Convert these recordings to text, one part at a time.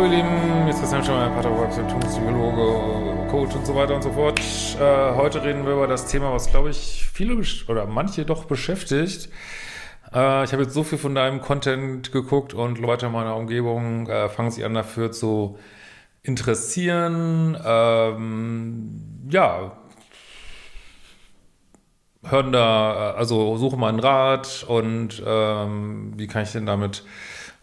Hallo ihr Lieben, ist Christian Schemmer, Paterwork, Symptompsychologe, Coach und so weiter und so fort. Äh, heute reden wir über das Thema, was glaube ich viele oder manche doch beschäftigt. Äh, ich habe jetzt so viel von deinem Content geguckt und Leute in meiner Umgebung äh, fangen sich an dafür zu interessieren. Ähm, ja, hören da, äh, also suchen mal einen Rat und ähm, wie kann ich denn damit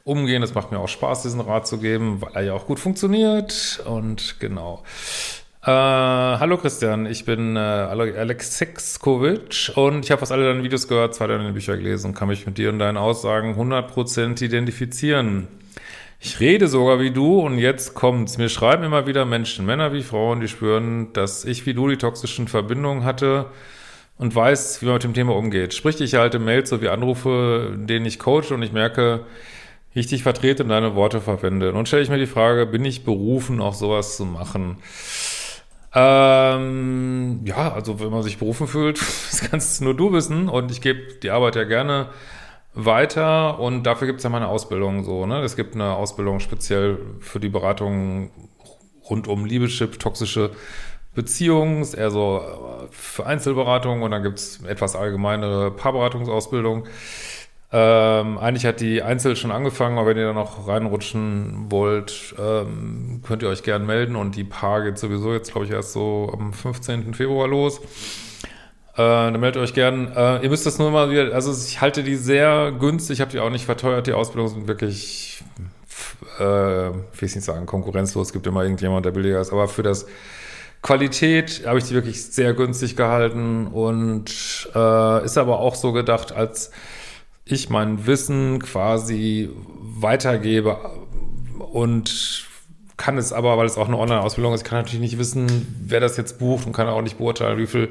umgehen. Es macht mir auch Spaß, diesen Rat zu geben, weil er ja auch gut funktioniert. Und genau. Äh, hallo Christian, ich bin äh, Alex Sexkovic und ich habe fast alle deine Videos gehört, zwei deine Bücher gelesen und kann mich mit dir und deinen Aussagen 100% identifizieren. Ich rede sogar wie du und jetzt kommt's. Mir schreiben immer wieder Menschen, Männer wie Frauen, die spüren, dass ich wie du die toxischen Verbindungen hatte und weiß, wie man mit dem Thema umgeht. Sprich, ich erhalte Mails sowie Anrufe, denen ich coache und ich merke, dich vertrete und deine Worte verwende. Nun stelle ich mir die Frage, bin ich berufen, auch sowas zu machen? Ähm, ja, also wenn man sich berufen fühlt, das kannst nur du wissen und ich gebe die Arbeit ja gerne weiter und dafür gibt es ja meine Ausbildung so, ne? Es gibt eine Ausbildung speziell für die Beratung rund um Liebeschip, toxische Beziehungen, eher so äh, für Einzelberatung und dann gibt es etwas allgemeinere Paarberatungsausbildung. Ähm, eigentlich hat die Einzel schon angefangen, aber wenn ihr da noch reinrutschen wollt, ähm, könnt ihr euch gern melden und die Paar geht sowieso jetzt, glaube ich, erst so am 15. Februar los. Äh, dann meldet euch gern. Äh, ihr müsst das nur mal wieder, also ich halte die sehr günstig, ich habe die auch nicht verteuert, die Ausbildungen sind wirklich, äh, will ich nicht sagen, konkurrenzlos, es gibt immer irgendjemand, der billiger ist, aber für das Qualität habe ich die wirklich sehr günstig gehalten und äh, ist aber auch so gedacht als ich mein Wissen quasi weitergebe und kann es aber, weil es auch eine Online-Ausbildung ist, kann natürlich nicht wissen, wer das jetzt bucht und kann auch nicht beurteilen, wie viel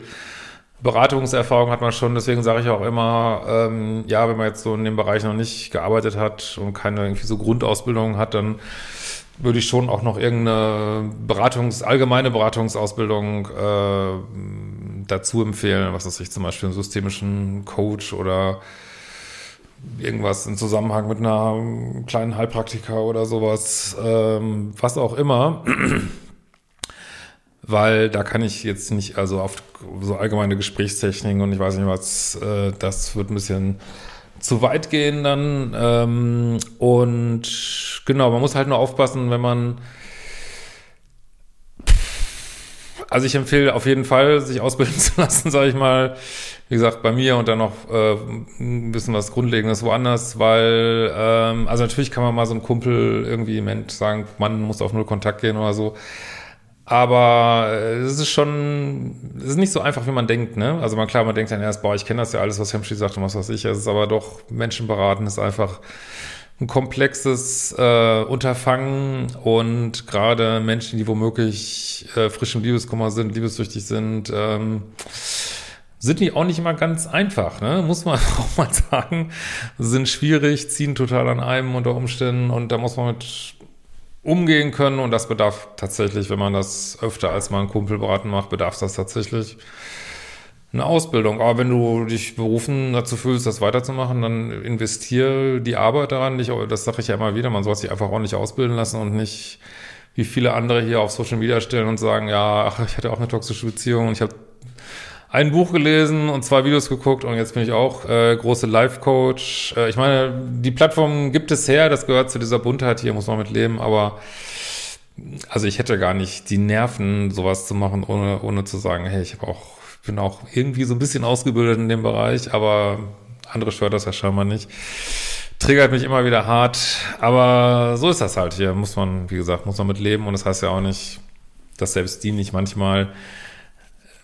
Beratungserfahrung hat man schon. Deswegen sage ich auch immer, ähm, ja, wenn man jetzt so in dem Bereich noch nicht gearbeitet hat und keine irgendwie so Grundausbildung hat, dann würde ich schon auch noch irgendeine Beratungs-, allgemeine Beratungsausbildung äh, dazu empfehlen, was weiß ich, zum Beispiel einen systemischen Coach oder irgendwas im Zusammenhang mit einer kleinen Heilpraktika oder sowas, ähm, was auch immer. Weil da kann ich jetzt nicht, also auf so allgemeine Gesprächstechniken und ich weiß nicht was, äh, das wird ein bisschen zu weit gehen dann. Ähm, und genau, man muss halt nur aufpassen, wenn man also ich empfehle auf jeden Fall, sich ausbilden zu lassen, sage ich mal. Wie gesagt, bei mir und dann noch äh, ein bisschen was Grundlegendes woanders, weil, ähm, also natürlich kann man mal so einem Kumpel irgendwie Moment sagen, man muss auf Null Kontakt gehen oder so. Aber äh, es ist schon, es ist nicht so einfach, wie man denkt, ne? Also man klar, man denkt dann erst, boah, ich kenne das ja alles, was Hemschi sagt und was weiß ich. Es ist aber doch, Menschen beraten ist einfach ein komplexes äh, Unterfangen und gerade Menschen, die womöglich äh, frisch im Liebeskummer sind, liebessüchtig sind, ähm, sind die auch nicht immer ganz einfach, ne? muss man auch mal sagen, sind schwierig, ziehen total an einem unter Umständen und da muss man mit umgehen können und das bedarf tatsächlich, wenn man das öfter als mal ein Kumpel beraten macht, bedarf das tatsächlich eine Ausbildung. Aber wenn du dich berufen dazu fühlst, das weiterzumachen, dann investiere die Arbeit daran. Nicht, das sage ich ja immer wieder, man soll sich einfach ordentlich ausbilden lassen und nicht wie viele andere hier auf Social Media stellen und sagen, ja, ach, ich hatte auch eine toxische Beziehung und ich habe ein Buch gelesen und zwei Videos geguckt und jetzt bin ich auch äh, große Life-Coach. Äh, ich meine, die Plattform gibt es her, das gehört zu dieser Buntheit hier, muss man mit leben, aber also ich hätte gar nicht die Nerven, sowas zu machen, ohne, ohne zu sagen, hey, ich habe auch bin auch irgendwie so ein bisschen ausgebildet in dem Bereich, aber andere stört das ja scheinbar nicht. triggert mich immer wieder hart. Aber so ist das halt hier. Muss man, wie gesagt, muss man mit leben. Und das heißt ja auch nicht, dass selbst die nicht manchmal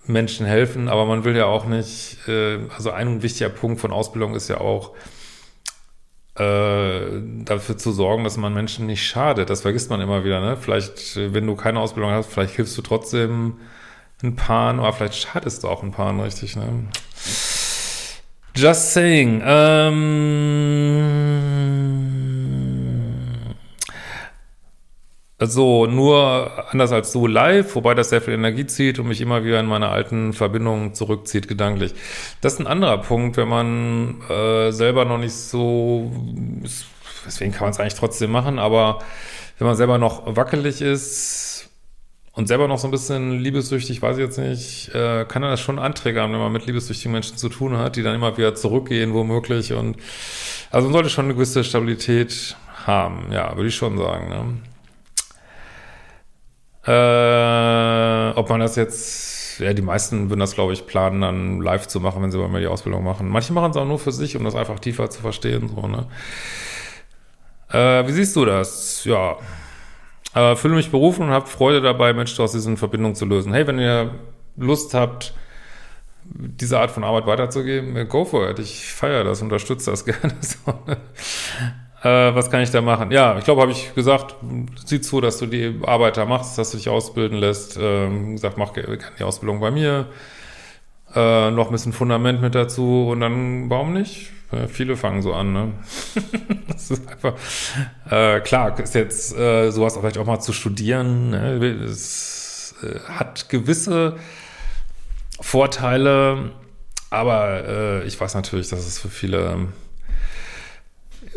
Menschen helfen. Aber man will ja auch nicht, äh, also ein wichtiger Punkt von Ausbildung ist ja auch, äh, dafür zu sorgen, dass man Menschen nicht schadet. Das vergisst man immer wieder. Ne? Vielleicht, wenn du keine Ausbildung hast, vielleicht hilfst du trotzdem ein Paar, aber vielleicht schadest du auch ein Paar, richtig. Ne? Just saying. Ähm so, nur anders als so live, wobei das sehr viel Energie zieht und mich immer wieder in meine alten Verbindungen zurückzieht, gedanklich. Das ist ein anderer Punkt, wenn man äh, selber noch nicht so, deswegen kann man es eigentlich trotzdem machen, aber wenn man selber noch wackelig ist und selber noch so ein bisschen liebessüchtig, weiß ich jetzt nicht, äh, kann er das schon anträgern, wenn man mit liebessüchtigen Menschen zu tun hat, die dann immer wieder zurückgehen, womöglich. Und also man sollte schon eine gewisse Stabilität haben, ja, würde ich schon sagen. Ne? Äh, ob man das jetzt, ja, die meisten würden das, glaube ich, planen, dann live zu machen, wenn sie bei mir die Ausbildung machen. Manche machen es auch nur für sich, um das einfach tiefer zu verstehen, so, ne? Äh, wie siehst du das? Ja. Äh, fühle mich berufen und habe Freude dabei, Menschen aus diesen Verbindungen zu lösen. Hey, wenn ihr Lust habt, diese Art von Arbeit weiterzugeben, go for it. Ich feiere das, unterstütze das gerne. so, ne? Äh, was kann ich da machen? Ja, ich glaube, habe ich gesagt, sieh zu, dass du die Arbeit da machst, dass du dich ausbilden lässt. Ähm, gesagt, mach gerne die Ausbildung bei mir. Äh, noch ein bisschen Fundament mit dazu und dann, warum nicht? Äh, viele fangen so an, ne? das ist einfach, äh, klar, ist jetzt äh, sowas vielleicht auch mal zu studieren, ne? Es äh, hat gewisse Vorteile, aber äh, ich weiß natürlich, dass es für viele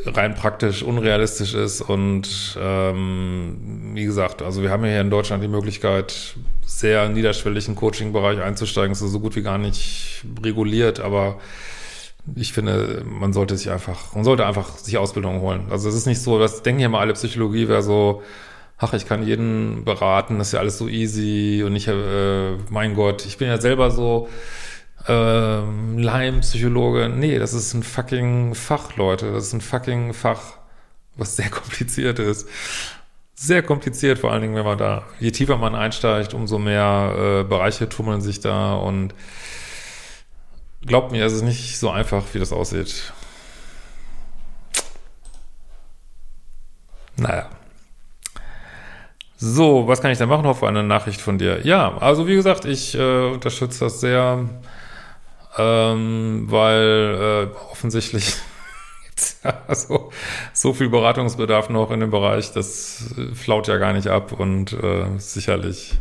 rein praktisch unrealistisch ist und ähm, wie gesagt, also wir haben ja hier in Deutschland die Möglichkeit, sehr niederschwelligen Coaching-Bereich einzusteigen. Das ist so gut wie gar nicht reguliert, aber ich finde, man sollte sich einfach, man sollte einfach sich Ausbildung holen. Also es ist nicht so, das denken ja mal alle Psychologie wäre so, ach, ich kann jeden beraten, das ist ja alles so easy und ich, äh, mein Gott, ich bin ja selber so, ähm, Leim-Psychologe. Nee, das ist ein fucking Fach, Leute. Das ist ein fucking Fach, was sehr kompliziert ist. Sehr kompliziert, vor allen Dingen, wenn man da, je tiefer man einsteigt, umso mehr äh, Bereiche tummeln sich da und glaubt mir, es ist nicht so einfach, wie das aussieht. Naja. So, was kann ich da machen? Hoffe eine Nachricht von dir. Ja, also wie gesagt, ich äh, unterstütze das sehr ähm, weil äh, offensichtlich also, so viel Beratungsbedarf noch in dem Bereich, das flaut ja gar nicht ab und äh, sicherlich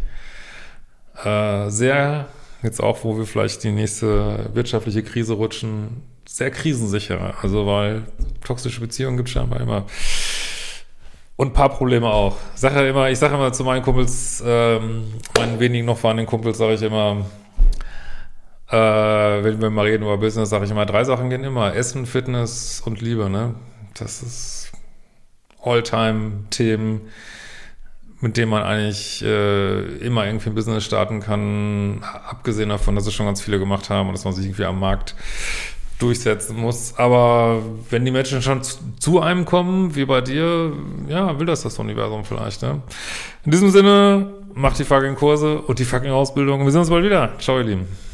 äh, sehr, jetzt auch, wo wir vielleicht die nächste wirtschaftliche Krise rutschen, sehr krisensicher. Also, weil toxische Beziehungen gibt es scheinbar immer. Und ein paar Probleme auch. Ich sage immer, ich sage immer zu meinen Kumpels, ähm, meinen wenigen noch vorhandenen Kumpels, sage ich immer, äh, wenn wir mal reden über Business, sage ich immer, drei Sachen gehen immer. Essen, Fitness und Liebe, ne? Das ist All-Time-Themen, mit denen man eigentlich äh, immer irgendwie ein Business starten kann. Abgesehen davon, dass es schon ganz viele gemacht haben und dass man sich irgendwie am Markt durchsetzen muss. Aber wenn die Menschen schon zu, einem kommen, wie bei dir, ja, will das das Universum vielleicht, ne? In diesem Sinne, macht die fucking Kurse und die fucking Ausbildung. Wir sehen uns bald wieder. Ciao, ihr Lieben.